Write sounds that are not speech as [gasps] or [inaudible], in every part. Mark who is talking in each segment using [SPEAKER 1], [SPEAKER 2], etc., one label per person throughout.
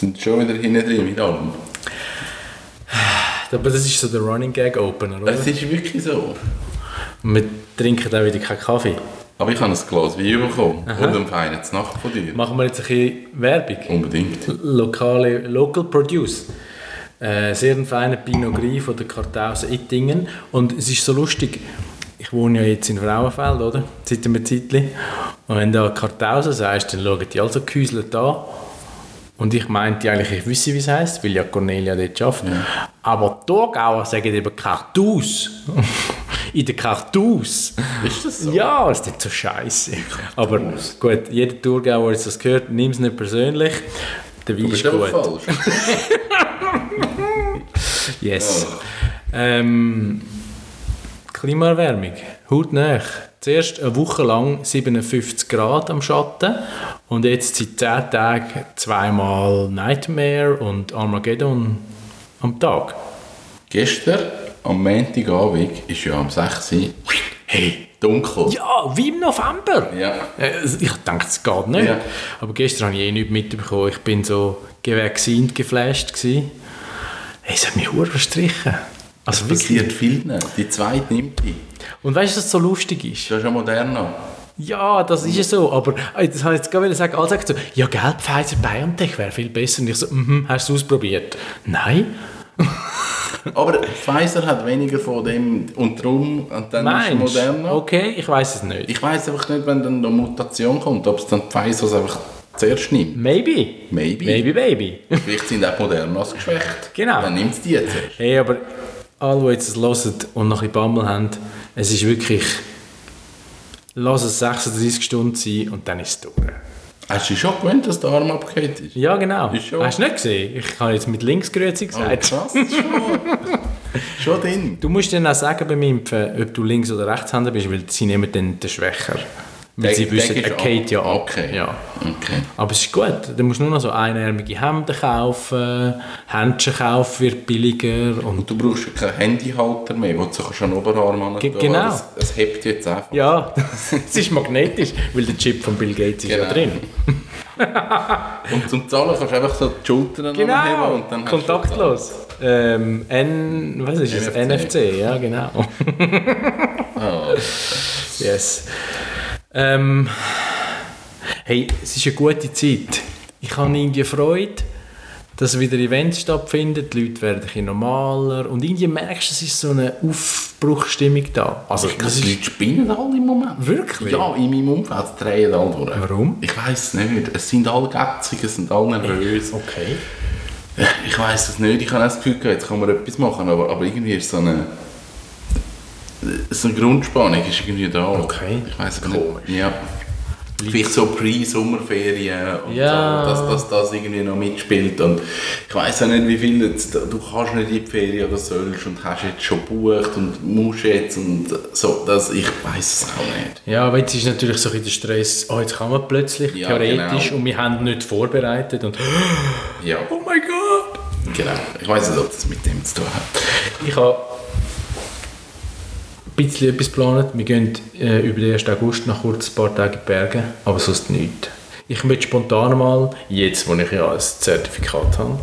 [SPEAKER 1] sind schon wieder hinten drin mit allem.
[SPEAKER 2] Aber das ist so der Running Gag Opener, oder?
[SPEAKER 1] Es ist wirklich so.
[SPEAKER 2] Wir trinken auch wieder keinen Kaffee.
[SPEAKER 1] Aber ich habe ein Glas Wein bekommen und einen feinen Nacht von dir.
[SPEAKER 2] Machen wir jetzt ein bisschen Werbung.
[SPEAKER 1] Unbedingt.
[SPEAKER 2] Lokale, Local Produce. Äh, sehr ein feiner Pinot Gris von der Kartause Ittingen. Und es ist so lustig, ich wohne ja jetzt in Frauenfeld, oder? Seit einem Zeitchen. Und wenn du Kartause sagst, dann schauen die also gehäuselt an. Und ich meinte eigentlich, ich wüsste, wie es heisst, weil ja Cornelia dort arbeitet. Aber die Thurgauer sagen eben Kartus. [laughs] in der Kartus.
[SPEAKER 1] Ist das so?
[SPEAKER 2] Ja, ist nicht so scheiße. Aber gut, jeder Thurgauer, der jetzt das gehört, nimm es nicht persönlich. Der Wein ist
[SPEAKER 1] aber
[SPEAKER 2] gut.
[SPEAKER 1] falsch. [laughs]
[SPEAKER 2] Yes. Ähm, Klimaerwärmung, hautnah. Zuerst eine Woche lang 57 Grad am Schatten und jetzt seit 10 Tagen zweimal Nightmare und Armageddon am Tag.
[SPEAKER 1] Gestern, am Montagabend, ist ja am 6 Uhr, hey, dunkel.
[SPEAKER 2] Ja, wie im November.
[SPEAKER 1] Ja.
[SPEAKER 2] Äh, Ich denke, es geht nicht.
[SPEAKER 1] Ja.
[SPEAKER 2] Aber gestern habe ich eh nichts mitbekommen. Ich bin so gewechselt, geflasht. Gewesen. Es hat mich verstrichen. Also
[SPEAKER 1] Das passiert vielen. Die zweite nimmt die.
[SPEAKER 2] Und weißt du, was so lustig ist?
[SPEAKER 1] Das ist ja moderner.
[SPEAKER 2] Ja, das ist ja so. Aber äh, das habe ich jetzt gerade sagen. Alle sagen so, ja, gell, Pfizer BioNTech wäre viel besser. Und ich so, mhm, hast du es ausprobiert? Nein. [laughs] [laughs]
[SPEAKER 1] Aber Pfizer hat weniger von dem und darum und dann ist
[SPEAKER 2] Meinst
[SPEAKER 1] es moderner.
[SPEAKER 2] Okay, ich weiß es nicht.
[SPEAKER 1] Ich weiß einfach nicht, wenn dann eine Mutation kommt, ob es dann Pfizer es einfach zuerst nimmt.
[SPEAKER 2] Maybe.
[SPEAKER 1] Maybe.
[SPEAKER 2] Maybe, baby.
[SPEAKER 1] Vielleicht sind auch Modernas geschwächt.
[SPEAKER 2] Genau.
[SPEAKER 1] Dann nimmt es die jetzt erst.
[SPEAKER 2] Hey, aber alle, die jetzt es hören und noch ein Bammel haben, es ist wirklich... Lass es 36 Stunden sein und dann ist es durch.
[SPEAKER 1] Hast du schon gewöhnt, dass der Arm abgehakt ist?
[SPEAKER 2] Ja, genau.
[SPEAKER 1] Ist schon-
[SPEAKER 2] Hast du nicht gesehen? Ich habe jetzt mit links grüezi
[SPEAKER 1] Oh,
[SPEAKER 2] gesagt.
[SPEAKER 1] krass, schon. [laughs] schon drin.
[SPEAKER 2] Du musst dann auch sagen beim Impfen, ob du links- oder rechtshänder bist, weil sie nehmen dann den Schwächer. Weil sie wissen, er
[SPEAKER 1] geht
[SPEAKER 2] ja ab.
[SPEAKER 1] Okay.
[SPEAKER 2] Ja.
[SPEAKER 1] Okay.
[SPEAKER 2] Aber es ist gut. Du musst nur noch so einärmige Hemden kaufen, Händchen kaufen wird billiger und
[SPEAKER 1] Und du brauchst ja keinen Handyhalter mehr, wo du an den Oberarm an
[SPEAKER 2] Ge- genau.
[SPEAKER 1] Es, es hebt jetzt einfach.
[SPEAKER 2] ja, [laughs] es ist magnetisch, weil der Chip von Bill Gates ist ja
[SPEAKER 1] Genau.
[SPEAKER 2] drin. [laughs]
[SPEAKER 1] Und zum Zahlen kannst du einfach so die Schultern
[SPEAKER 2] Genau,
[SPEAKER 1] und dann hast du
[SPEAKER 2] kontaktlos. Ähm, N, was ist es?
[SPEAKER 1] NFC.
[SPEAKER 2] NFC, ja genau.
[SPEAKER 1] Ah, [laughs]
[SPEAKER 2] Yes. Ähm, hey, es ist eine gute Zeit. Ich habe irgendwie Freude, dass wieder Events stattfinden, die Leute werden ein normaler und irgendwie merkst du, es ist so eine Aufbruchsstimmung da. Also,
[SPEAKER 1] ich
[SPEAKER 2] das
[SPEAKER 1] die Leute spinnen alle im Moment.
[SPEAKER 2] wirklich?
[SPEAKER 1] Ja, in meinem Umfeld drehen alle durch.
[SPEAKER 2] Warum?
[SPEAKER 1] Ich weiß nicht. Es sind alle gätzig, es sind alle nervös.
[SPEAKER 2] Okay.
[SPEAKER 1] Ich weiß es nicht. Ich habe auch das Gefühl, jetzt kann man etwas machen, aber, aber irgendwie ist so eine, so eine Grundspannung ist irgendwie da.
[SPEAKER 2] Okay.
[SPEAKER 1] Ich weiß
[SPEAKER 2] Komisch.
[SPEAKER 1] nicht. Ja. Vielleicht so Pre-Sommerferien und
[SPEAKER 2] Ja.
[SPEAKER 1] so, dass, dass das irgendwie noch mitspielt. Und ich weiß auch nicht, wie viel jetzt, du kannst nicht in die Ferien oder sollst und hast jetzt schon gebucht und musst jetzt und so. Das, ich weiß es auch nicht.
[SPEAKER 2] Ja, aber jetzt ist natürlich so ein der Stress, oh, jetzt kann man plötzlich,
[SPEAKER 1] Ja,
[SPEAKER 2] theoretisch,
[SPEAKER 1] genau.
[SPEAKER 2] und wir haben nicht vorbereitet und
[SPEAKER 1] Ja, [gasps]
[SPEAKER 2] oh mein Gott.
[SPEAKER 1] genau. Ich weiß nicht, ob das mit dem zu tun hat.
[SPEAKER 2] Ich habe bisschen etwas geplant. Wir gehen äh, über den 1. August nach kurz ein paar Tagen in die Berge, aber sonst nichts. Ich möchte spontan mal, jetzt wo ich ja ein Zertifikat habe,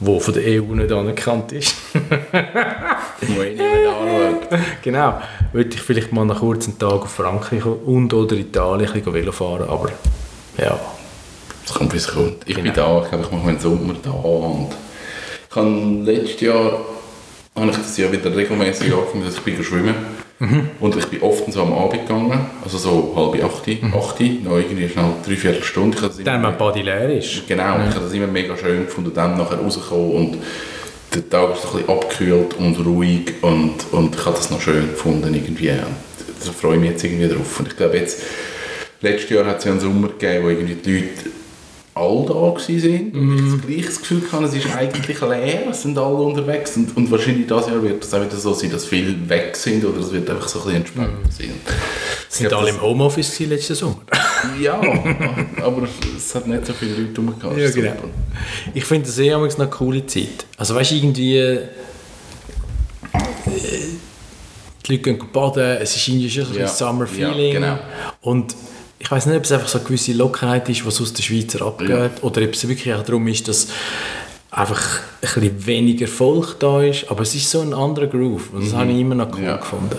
[SPEAKER 2] wo von der EU nicht anerkannt ist, [laughs]
[SPEAKER 1] Wo ich nicht anschaue.
[SPEAKER 2] genau, würde ich vielleicht mal nach kurzen Tag auf Frankreich und oder Italien ein bisschen Velo fahren, aber ja.
[SPEAKER 1] Es kommt, wie es kommt. Ich bin
[SPEAKER 2] Genau.
[SPEAKER 1] da, ich glaube, ich mache meinen Sommer da. Und ich habe letztes Jahr habe ich das Jahr wieder regelmäßig angefangen, dass ich bin schwimmen Und ich bin oft so am Abend gegangen, also so halb acht, acht, noch irgendwie schnell drei, vier Stunden. Ich habe das immer-
[SPEAKER 2] Dann, wenn die Body leer ist.
[SPEAKER 1] Genau, ich habe das immer mega schön gefunden, dann nachher rausgekommen und der Tag ist ein bisschen abgekühlt und ruhig und, und ich habe das noch schön gefunden irgendwie. Und da freue ich mich jetzt irgendwie drauf. Und ich glaube jetzt, letztes Jahr hat es ja einen Sommer gegeben, wo irgendwie die Leute alle da sind und ich das gleiche Gefühl hatte, es ist eigentlich leer, es sind alle unterwegs und, und wahrscheinlich dieses Jahr wird es auch wieder so sein, dass viele weg sind oder es wird einfach so ein bisschen entspannter sein. Ich
[SPEAKER 2] Sind alle im Homeoffice letzten Sommer? [laughs]
[SPEAKER 1] Ja, aber es hat nicht so viele Leute rumgehabt.
[SPEAKER 2] Ja, genau.
[SPEAKER 1] super.
[SPEAKER 2] Ich finde das eh eine coole Zeit. Also weißt du, irgendwie... Äh, die Leute gehen baden, es ist irgendwie schon so ein
[SPEAKER 1] Ja,
[SPEAKER 2] bisschen Summer
[SPEAKER 1] ja,
[SPEAKER 2] Feeling.
[SPEAKER 1] genau.
[SPEAKER 2] Und ich weiß nicht, ob es einfach so eine gewisse Lockerheit ist, was aus der Schweizer abgeht,
[SPEAKER 1] Ja.
[SPEAKER 2] oder ob es wirklich auch darum ist, dass einfach ein bisschen weniger Volk da ist, aber es ist so ein anderer Groove und das habe ich immer noch cool
[SPEAKER 1] Mhm. Ja.
[SPEAKER 2] gefunden.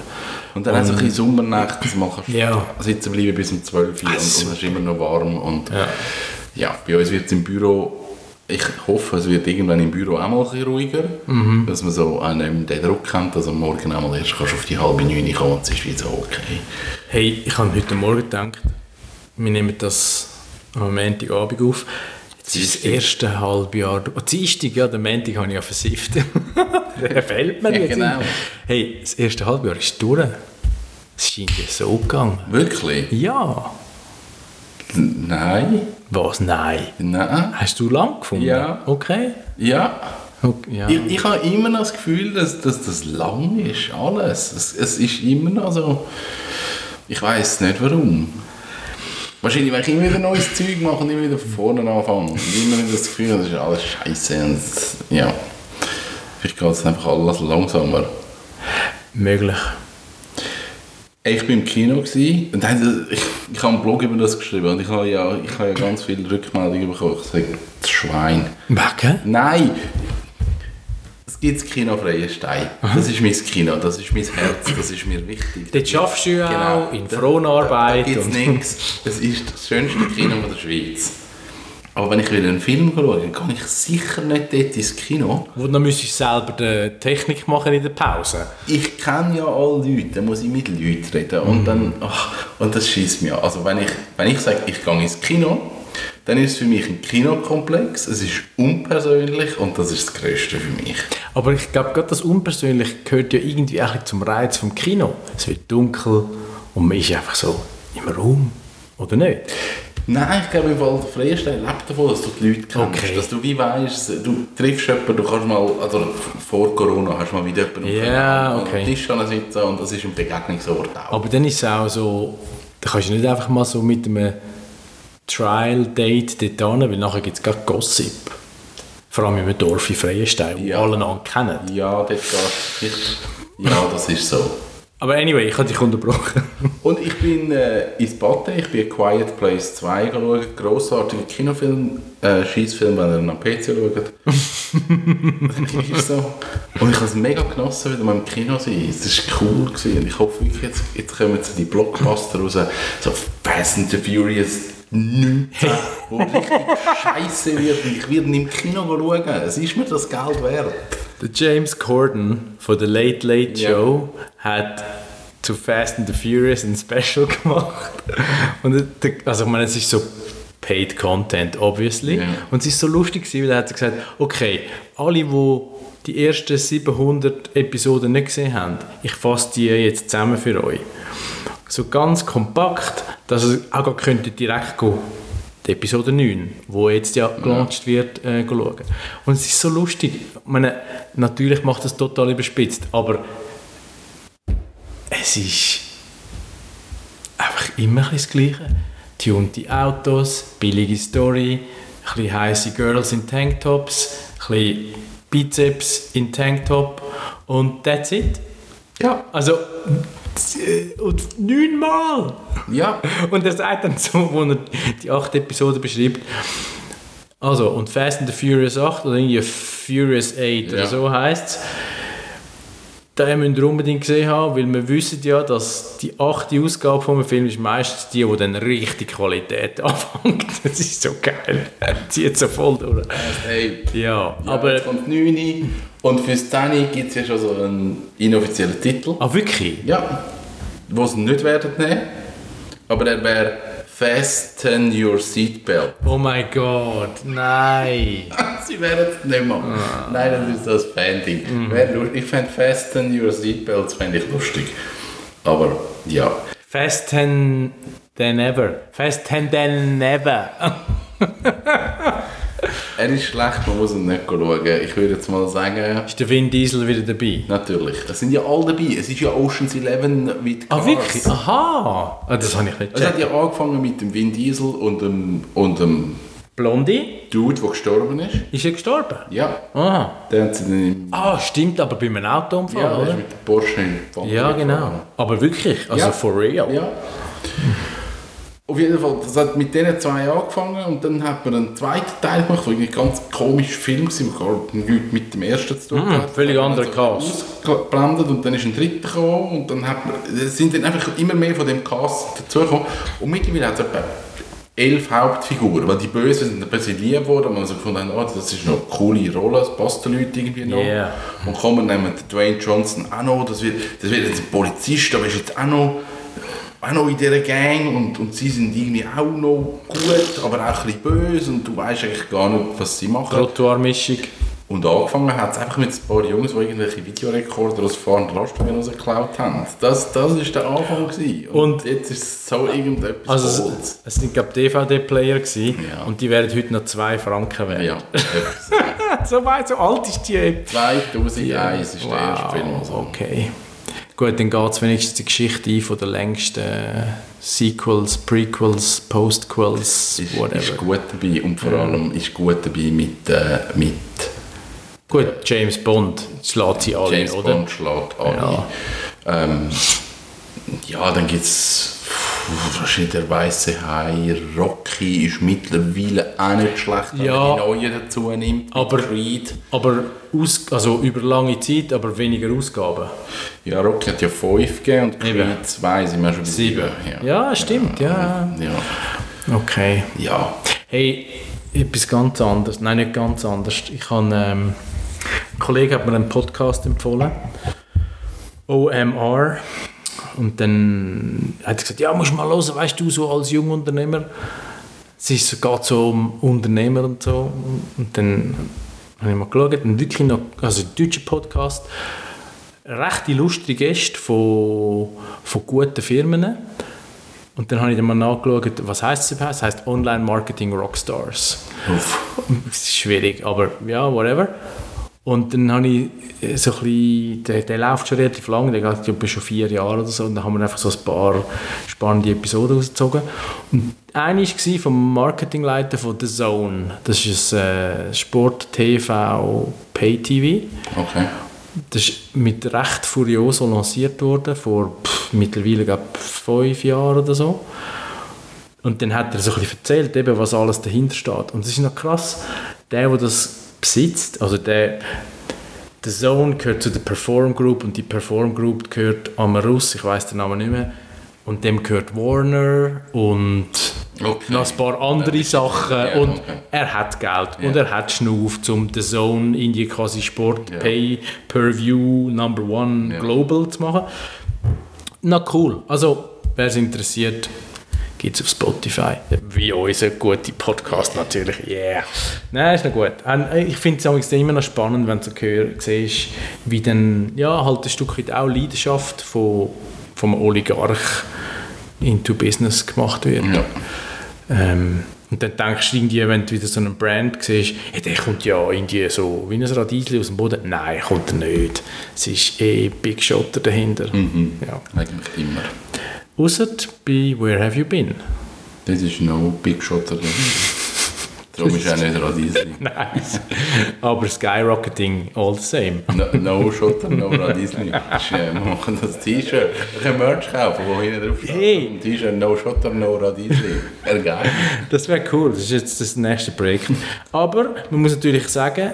[SPEAKER 1] Und dann auch so ein bisschen Sommernacht, dass man kannst
[SPEAKER 2] Ja.
[SPEAKER 1] sitzen bleiben bis um 12 Uhr und, es ist immer noch warm. Und
[SPEAKER 2] Ja.
[SPEAKER 1] ja, bei uns wird es im Büro, ich hoffe, es wird irgendwann im Büro auch mal ein bisschen ruhiger,
[SPEAKER 2] Mhm.
[SPEAKER 1] dass man so einen den Druck kennt, dass am Morgen einmal erst kannst du auf die halbe neun kommen und es ist wieder so okay.
[SPEAKER 2] Hey, ich habe heute Morgen gedacht, wir nehmen das am Montagabend auf. Jetzt ist das erste Halbjahr. Oh, Dienstag, ja, den Montag habe ich ja versifft. [laughs] Der fällt mir
[SPEAKER 1] Ja,
[SPEAKER 2] jetzt.
[SPEAKER 1] genau.
[SPEAKER 2] Hey, das erste Halbjahr ist durch. Es scheint ja so gegangen.
[SPEAKER 1] Wirklich?
[SPEAKER 2] Ja.
[SPEAKER 1] Nein?
[SPEAKER 2] Was? Nein.
[SPEAKER 1] Nein?
[SPEAKER 2] Hast du lang gefunden?
[SPEAKER 1] Ja.
[SPEAKER 2] Okay.
[SPEAKER 1] Ja.
[SPEAKER 2] okay ja.
[SPEAKER 1] Ich, ich habe immer noch das Gefühl, dass, dass das lang ist, alles. Es, es ist immer noch so. Ich weiß nicht warum. Wahrscheinlich, weil ich immer wieder neues Zeug mache und immer wieder von vorne anfange. Und immer wieder das Gefühl, das ist alles scheiße. Und ja. Vielleicht geht es einfach alles langsamer.
[SPEAKER 2] Möglich.
[SPEAKER 1] Ich war im Kino gewesen, und dann, ich, ich habe einen Blog über das geschrieben und ich habe ja, ich habe ja ganz viele Rückmeldungen bekommen. Ich sage, das Schwein.
[SPEAKER 2] Wegen?
[SPEAKER 1] Nein! Das Kino Freie Stein. Das ist mein Kino, das ist mein Herz, das ist mir wichtig.
[SPEAKER 2] Dort schaffst du ja
[SPEAKER 1] Genau.
[SPEAKER 2] auch in
[SPEAKER 1] Da-
[SPEAKER 2] Fronarbeit.
[SPEAKER 1] Da, da gibt es nichts. Es ist das schönste Kino der Schweiz. Aber wenn ich wieder einen Film schaue, dann kann ich sicher nicht dort ins Kino.
[SPEAKER 2] Wo dann müsstest du selber die Technik machen in der Pause.
[SPEAKER 1] Ich kenne ja alle Leute, dann muss ich mit Leuten reden. Und, dann, ach, und das schießt mir an. Also wenn ich, wenn ich sage, ich gehe ins Kino, dann ist es für mich ein Kinokomplex, es ist unpersönlich und das ist das Größte für mich.
[SPEAKER 2] Aber ich glaube, gerade das Unpersönliche gehört ja irgendwie auch zum Reiz vom Kino. Es wird dunkel und man ist einfach so im Raum. Oder nicht?
[SPEAKER 1] Nein, ich glaube, im Fall der Freestyle lebt davon, dass du die Leute kennst.
[SPEAKER 2] Okay.
[SPEAKER 1] Dass du wie weißt, du triffst jemanden, du kannst mal, also vor Corona hast du mal mit jemandem am
[SPEAKER 2] okay.
[SPEAKER 1] Tisch sitzen und das ist ein Begegnungsort auch.
[SPEAKER 2] Aber dann ist es auch so, da kannst du nicht einfach mal so mit einem Trial-Date dort hin, weil nachher gibt es gerade Gossip. Vor allem im Dorf in Freienstein, wo
[SPEAKER 1] Ja.
[SPEAKER 2] alle einander kennen.
[SPEAKER 1] Ja, dort geht Ja, das ist so.
[SPEAKER 2] Aber anyway, ich habe dich unterbrochen.
[SPEAKER 1] Und ich bin äh, ins Bade, ich bin Quiet Place 2 geschaut, grossartiger Kinofilm, äh, Schießfilm, wenn ihr ihn am PC schaut. [laughs] ist so. Und ich habe es mega genossen, wieder mal im Kino sein. Es war cool. Gewesen. Und ich hoffe wirklich, jetzt, jetzt kommen jetzt die Blockbuster raus, so Fast and the Furious 19, wo richtig scheiße wird. Ich werde im Kino schauen. Es ist mir das Geld wert.
[SPEAKER 2] Der James Corden von The Late Late
[SPEAKER 1] Ja.
[SPEAKER 2] Show hat zu Fast and the Furious ein Special [laughs] gemacht. Und also ich meine, es ist so paid Content, obviously.
[SPEAKER 1] Ja.
[SPEAKER 2] Und es ist so lustig gewesen, weil er hat gesagt, okay, alle, die die ersten 700 Episoden nicht gesehen haben, ich fasse die jetzt zusammen für euch. So ganz kompakt, dass ihr auch gar könntet direkt gehen die Episode 9, wo jetzt ja gelauncht wird, äh, schauen. Und es ist so lustig. Ich meine, natürlich macht es total überspitzt, aber es ist einfach immer ein das Gleiche. Tunte Autos, billige Story, ein bisschen heisse Girls in Tanktops, ein bisschen Bizeps in Tanktop und that's it.
[SPEAKER 1] Ja.
[SPEAKER 2] Also, und neunmal!
[SPEAKER 1] Ja. [laughs]
[SPEAKER 2] Und er sagt dann so, wo er die acht Episoden beschreibt, also, und Fast and the Furious 8 oder irgendwie Furious 8 oder
[SPEAKER 1] Ja.
[SPEAKER 2] so heisst es, den müsst ihr unbedingt gesehen haben, weil wir wissen ja, dass die achte Ausgabe von einem Film ist meistens die, die dann richtig Qualität [laughs] anfängt. Das ist so geil. [laughs] Er zieht so voll durch.
[SPEAKER 1] Hey,
[SPEAKER 2] Ja,
[SPEAKER 1] Ja,
[SPEAKER 2] aber...
[SPEAKER 1] jetzt kommt 9 und fürs 10 gibt es ja schon so einen inoffiziellen Titel.
[SPEAKER 2] Ah, wirklich?
[SPEAKER 1] Ja, wo sie nicht werden nehmen. Aber er wäre Fasten Your Seatbelt.
[SPEAKER 2] Oh mein Gott, nein. [laughs]
[SPEAKER 1] sie werden es nicht machen. Nein, das ist das Fan-Ding. Lustig. Ich fände Fasten Your Seatbelts fände ich lustig. Aber ja.
[SPEAKER 2] Fasten than ever. Fasten than never. [laughs]
[SPEAKER 1] Er ist schlecht, man muss ihn nicht schauen. Ich würde jetzt mal sagen,
[SPEAKER 2] Ist der Vin Diesel wieder dabei?
[SPEAKER 1] natürlich. Es sind ja alle dabei. Es ist ja Ocean's Eleven mit
[SPEAKER 2] Ah,
[SPEAKER 1] Cars.
[SPEAKER 2] wirklich? Aha! Ah, das habe ich nicht
[SPEAKER 1] Es hat
[SPEAKER 2] gecheckt.
[SPEAKER 1] ja angefangen mit dem Vin Diesel und dem, und dem
[SPEAKER 2] Blondie?
[SPEAKER 1] Dude, der gestorben ist.
[SPEAKER 2] Ist er gestorben?
[SPEAKER 1] Ja,
[SPEAKER 2] Aha.
[SPEAKER 1] der hat sie dann
[SPEAKER 2] Ah, stimmt, aber bei einem Autounfall,
[SPEAKER 1] Ja, er ist
[SPEAKER 2] oder?
[SPEAKER 1] mit dem Porsche
[SPEAKER 2] Ja, genau. Aber wirklich, also
[SPEAKER 1] Ja.
[SPEAKER 2] for real.
[SPEAKER 1] Ja. Auf jeden Fall, das hat mit diesen zwei angefangen und dann hat man einen zweiten Teil gemacht, der ein ganz komischer Film war, der nichts mit dem ersten zu tun
[SPEAKER 2] Mhm,
[SPEAKER 1] hat.
[SPEAKER 2] völlig
[SPEAKER 1] Dann hat
[SPEAKER 2] anderer Cast.
[SPEAKER 1] Ausgeblendet und dann ist ein dritter gekommen und dann hat man, es sind dann einfach immer mehr von dem Cast dazugekommen und mittlerweile hat es etwa elf Hauptfiguren, weil die Bösen sind ein bisschen lieb geworden und man so gefunden oh, das ist noch eine coole Rolle, das passt den Leuten irgendwie noch.
[SPEAKER 2] Yeah.
[SPEAKER 1] Und kommen nehmen Dwayne Johnson auch noch, das wird, das wird jetzt ein Polizist, aber ist jetzt auch noch, auch noch in dieser Gang und, und sie sind irgendwie auch noch gut, aber auch ein bisschen böse und du weißt eigentlich gar nicht, was sie machen.
[SPEAKER 2] Trottoirmischung.
[SPEAKER 1] Und angefangen hat es einfach mit ein paar Jungs, die irgendwelche Videorekorder aus fahrenden Lastwagen rausgeklaut haben. Das, das war der Anfang. Gewesen. Und,
[SPEAKER 2] Und-
[SPEAKER 1] jetzt ist es so irgendetwas
[SPEAKER 2] Also
[SPEAKER 1] Holz.
[SPEAKER 2] es, es sind glaube DVD-Player
[SPEAKER 1] Ja.
[SPEAKER 2] und die werden heute noch 2 Franken wert.
[SPEAKER 1] Ja, [laughs]
[SPEAKER 2] so weit, so alt ist die App.
[SPEAKER 1] 2001 ist der erste Film. Also.
[SPEAKER 2] okay. Gut, dann geht es wenigstens die Geschichte ein von den längsten Sequels, Prequels, Postquels,
[SPEAKER 1] Ist,
[SPEAKER 2] whatever.
[SPEAKER 1] ist gut dabei und vor allem ist gut dabei mit, äh, mit
[SPEAKER 2] Gut, James Bond schlägt sie alle,
[SPEAKER 1] James
[SPEAKER 2] oder?
[SPEAKER 1] Bond schlägt alle.
[SPEAKER 2] Ja.
[SPEAKER 1] Ähm, ja, dann gibt es der weiße Hai, Rocky ist mittlerweile auch nicht schlecht, wenn
[SPEAKER 2] Ja.
[SPEAKER 1] man die neuen dazu nimmt.
[SPEAKER 2] Aber-
[SPEAKER 1] Creed.
[SPEAKER 2] Aber aus, also über lange Zeit, aber weniger Ausgaben.
[SPEAKER 1] Ja, Rocky hat ja 5 gegeben und
[SPEAKER 2] Eben.
[SPEAKER 1] Creed 2 sind wir schon bei
[SPEAKER 2] Sieben.
[SPEAKER 1] Ja.
[SPEAKER 2] Ja, stimmt, ja.
[SPEAKER 1] ja.
[SPEAKER 2] Okay.
[SPEAKER 1] Ja.
[SPEAKER 2] Hey, etwas ganz anderes. Nein, nicht ganz anders. Ich habe, ähm, ein Kollege hat mir einen Podcast empfohlen. OMR. Und dann hat er gesagt, ja, musst du mal hören, weißt du, so als Jungunternehmer. Es ist, geht so um Unternehmer und so. Und dann habe ich mal geschaut, und wirklich noch, also ein deutscher Podcast, recht illustre Gäste von, von guten Firmen. Und dann habe ich dann mal nachgeschaut, was heißt es überhaupt? Es heißt Online Marketing Rockstars.
[SPEAKER 1] Uff. [laughs]
[SPEAKER 2] Schwierig, aber ja, whatever. Und dann habe ich äh, so ein bisschen, der, der läuft schon relativ lang, der geht ich schon vier Jahre oder so, und dann haben wir einfach so ein paar spannende Episoden rausgezogen. Und eine war vom Marketingleiter von The Zone. Das ist ein äh, Sport, TV, Pay-TV.
[SPEAKER 1] Okay.
[SPEAKER 2] Das ist mit recht Furioso lanciert worden, vor pff, mittlerweile glaube ich, fünf Jahren oder so. Und dann hat er so ein bisschen erzählt, eben, was alles dahinter steht. Und es ist noch krass, der, der das besitzt, also der, der Zone gehört zu der Perform Group und die Perform Group gehört Amarus, ich weiß den Namen nicht mehr. Und dem gehört Warner und
[SPEAKER 1] Okay.
[SPEAKER 2] noch ein paar andere
[SPEAKER 1] Ja,
[SPEAKER 2] Sachen.
[SPEAKER 1] ja,
[SPEAKER 2] und
[SPEAKER 1] okay.
[SPEAKER 2] er hat Geld
[SPEAKER 1] Ja.
[SPEAKER 2] und er hat Schnuff, um The Zone in die quasi Sport. Pay Per View Number One. Global zu machen. Na cool. Also, wer es interessiert, gibt es auf Spotify. Wie unser guter Podcast natürlich. Yeah. Nein, ist noch gut. Und Ich finde es immer noch spannend, wenn du siehst, wie dann ja, halt ein Stück weit auch Leidenschaft von, vom Oligarch into Business gemacht wird.
[SPEAKER 1] Ja.
[SPEAKER 2] Ähm, und dann denkst du irgendwie, wenn du wieder so einen Brand siehst, ja, der kommt ja irgendwie so wie ein Radiesli aus dem Boden. Nein, kommt er nicht. Es ist eh Big Shotter dahinter.
[SPEAKER 1] Mhm.
[SPEAKER 2] Ja.
[SPEAKER 1] Eigentlich immer.
[SPEAKER 2] Ausser bei Where Have You Been?
[SPEAKER 1] Das ist no Big Shot. Darum ist er nicht Radiesli. [laughs]
[SPEAKER 2] Nice. Aber Skyrocketing all the same. [laughs]
[SPEAKER 1] No, no Shot, no Radiesli. Äh, Wir machen das T-Shirt. Wir können Merch kaufen, wo hinten drauf steht.
[SPEAKER 2] Hey.
[SPEAKER 1] T-Shirt, no Shot, no Radiesli. Geil.
[SPEAKER 2] Das wäre cool, das ist jetzt das nächste Projekt. Aber man muss natürlich sagen,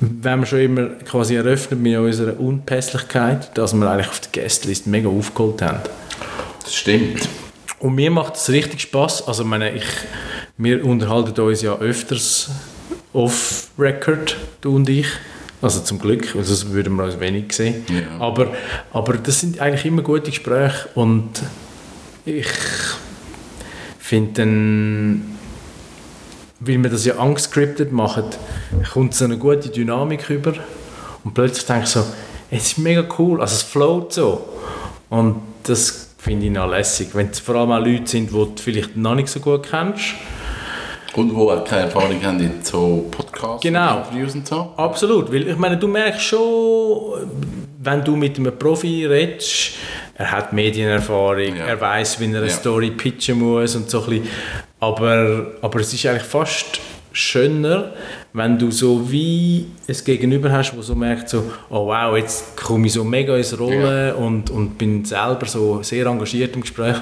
[SPEAKER 2] wenn wir schon immer quasi eröffnet mit unserer Unpässlichkeit, dass wir eigentlich auf der Guestlist mega aufgeholt haben.
[SPEAKER 1] Das stimmt.
[SPEAKER 2] Und mir macht es richtig Spaß. Also, ich meine, ich, wir unterhalten uns ja öfters off-Record, du und ich. Also zum Glück, weil sonst würden wir uns wenig sehen.
[SPEAKER 1] Ja.
[SPEAKER 2] Aber, aber das sind eigentlich immer gute Gespräche und ich finde dann, weil wir das ja unscripted machen, kommt so eine gute Dynamik rüber und plötzlich denke ich so, es ist mega cool, also es float so. Und das finde ich noch lässig, wenn es vor allem auch Leute sind, die du vielleicht noch nicht so gut kennst.
[SPEAKER 1] Und wo auch keine Erfahrung haben in so Podcasts
[SPEAKER 2] Genau.
[SPEAKER 1] und Interviews und so.
[SPEAKER 2] Absolut, weil ich meine, du merkst schon, wenn du mit einem Profi redest, er hat Medienerfahrung,
[SPEAKER 1] Ja.
[SPEAKER 2] er weiß, wie er eine
[SPEAKER 1] Ja.
[SPEAKER 2] Story pitchen muss und so ein bisschen. Aber, aber es ist eigentlich fast schöner, wenn du so wie es Gegenüber hast, wo so merkt so, oh wow, jetzt komme ich so mega ins Rollen und, und bin selber so sehr engagiert im Gespräch.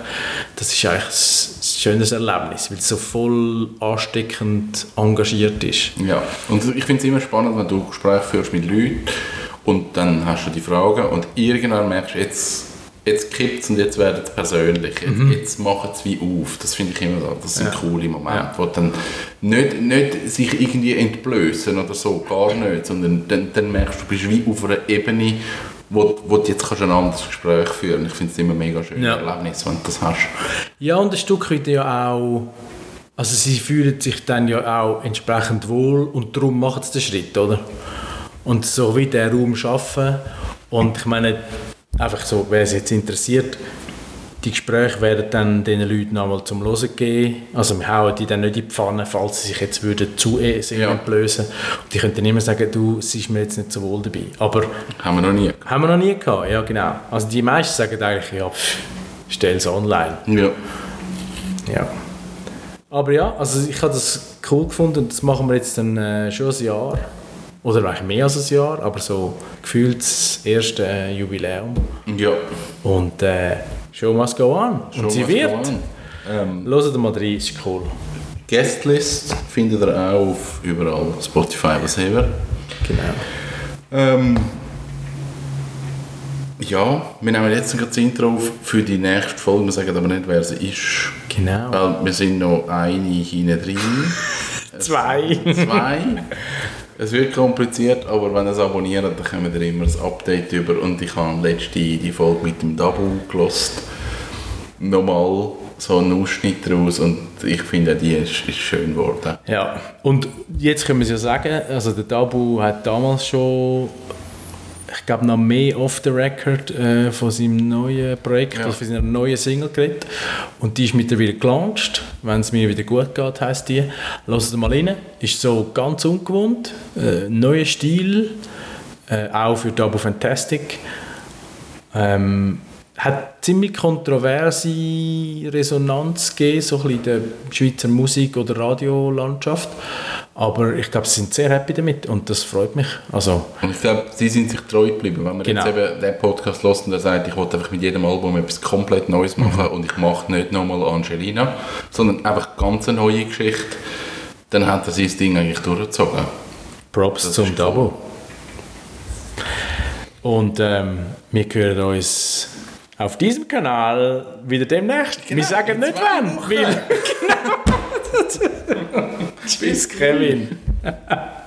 [SPEAKER 2] Das ist eigentlich ein schönes Erlebnis, weil es so voll ansteckend engagiert ist.
[SPEAKER 1] Ja, und ich finde es immer spannend, wenn du Gespräche führst mit Leuten und dann hast du die Fragen und irgendwann merkst du, jetzt jetzt kippt es und jetzt werden es persönlich. Jetzt, mhm. jetzt machen es wie auf. Das finde ich immer so. Das sind ja. coole Momente, ja. wo dann nicht, nicht sich irgendwie entblößen oder so, gar nicht, sondern dann, dann merkst du, du bist wie auf einer Ebene, wo, wo du jetzt kannst ein anderes Gespräch führen Ich finde es immer mega schön, ja. Erlebnis, wenn du das hast.
[SPEAKER 2] Ja, und ein Stück weit ja auch, also sie fühlen sich dann ja auch entsprechend wohl und darum machen sie den Schritt, oder? Und so wie der Raum schaffen und ich meine, einfach so, wer es jetzt interessiert, die Gespräche werden dann den Leuten einmal zum Hören gegeben. Also wir hauen die dann nicht in die Pfanne, falls sie sich jetzt würden zu sehr ja. entblößen. Und die könnten immer sagen, du, sie ist mir jetzt nicht so wohl dabei. Aber...
[SPEAKER 1] Haben wir noch nie.
[SPEAKER 2] Haben wir noch nie gehabt, ja genau. Also die meisten sagen eigentlich, ja, stell es online.
[SPEAKER 1] Ja.
[SPEAKER 2] Ja. Aber ja, also ich habe das cool gefunden und das machen wir jetzt dann äh, schon ein Jahr oder eigentlich mehr als ein Jahr, aber so gefühlt das erste äh, Jubiläum.
[SPEAKER 1] Ja.
[SPEAKER 2] Und äh, Show must go on. Show Und sie wird. Ähm, Hört mal rein, ist cool.
[SPEAKER 1] Guestlist findet ihr auch auf überall Spotify, was haben wir.
[SPEAKER 2] Genau.
[SPEAKER 1] Ähm, ja, wir nehmen jetzt gerade das Intro auf für die nächste Folge. Wir sagen aber nicht, wer sie ist.
[SPEAKER 2] Genau.
[SPEAKER 1] Weil wir sind noch eine hinten drin. [laughs]
[SPEAKER 2] zwei.
[SPEAKER 1] Zwei. Es wird kompliziert, aber wenn ihr es abonniert, dann kommt ihr immer ein Update über. Und ich habe letzte die Folge mit dem Double gelost. Nochmal so einen Ausschnitt daraus und ich finde, die ist, ist schön geworden.
[SPEAKER 2] Ja, und jetzt können wir es ja sagen, also der Dabu hat damals schon ich glaube, noch mehr off the record äh, von seinem neuen Projekt, ja. also von seiner neuen Single geredet. Und die ist mittlerweile gelauncht. Wenn es mir wieder gut geht, heisst die. Lasst mal rein. Ist so ganz ungewohnt. Äh, neuer Stil. Äh, auch für Double Fantastic. Ähm, hat ziemlich kontroverse Resonanz gegeben, so ein bisschen in der Schweizer Musik- oder Radiolandschaft. Aber ich glaube, sie sind sehr happy damit und das freut mich. Also,
[SPEAKER 1] und ich glaube, sie sind sich treu geblieben. Wenn man genau. jetzt eben den Podcast hört und er sagt, ich wollte einfach mit jedem Album etwas komplett Neues machen mhm. und ich mache nicht nochmal Angelina, sondern einfach ganz eine neue Geschichte, dann hat er sein Ding eigentlich durchgezogen.
[SPEAKER 2] Props das zum Double. Und ähm, wir hören uns auf diesem Kanal wieder demnächst. Genau, wir sagen nicht wann. Weil, genau. [laughs] Tschüss, Kevin. [laughs]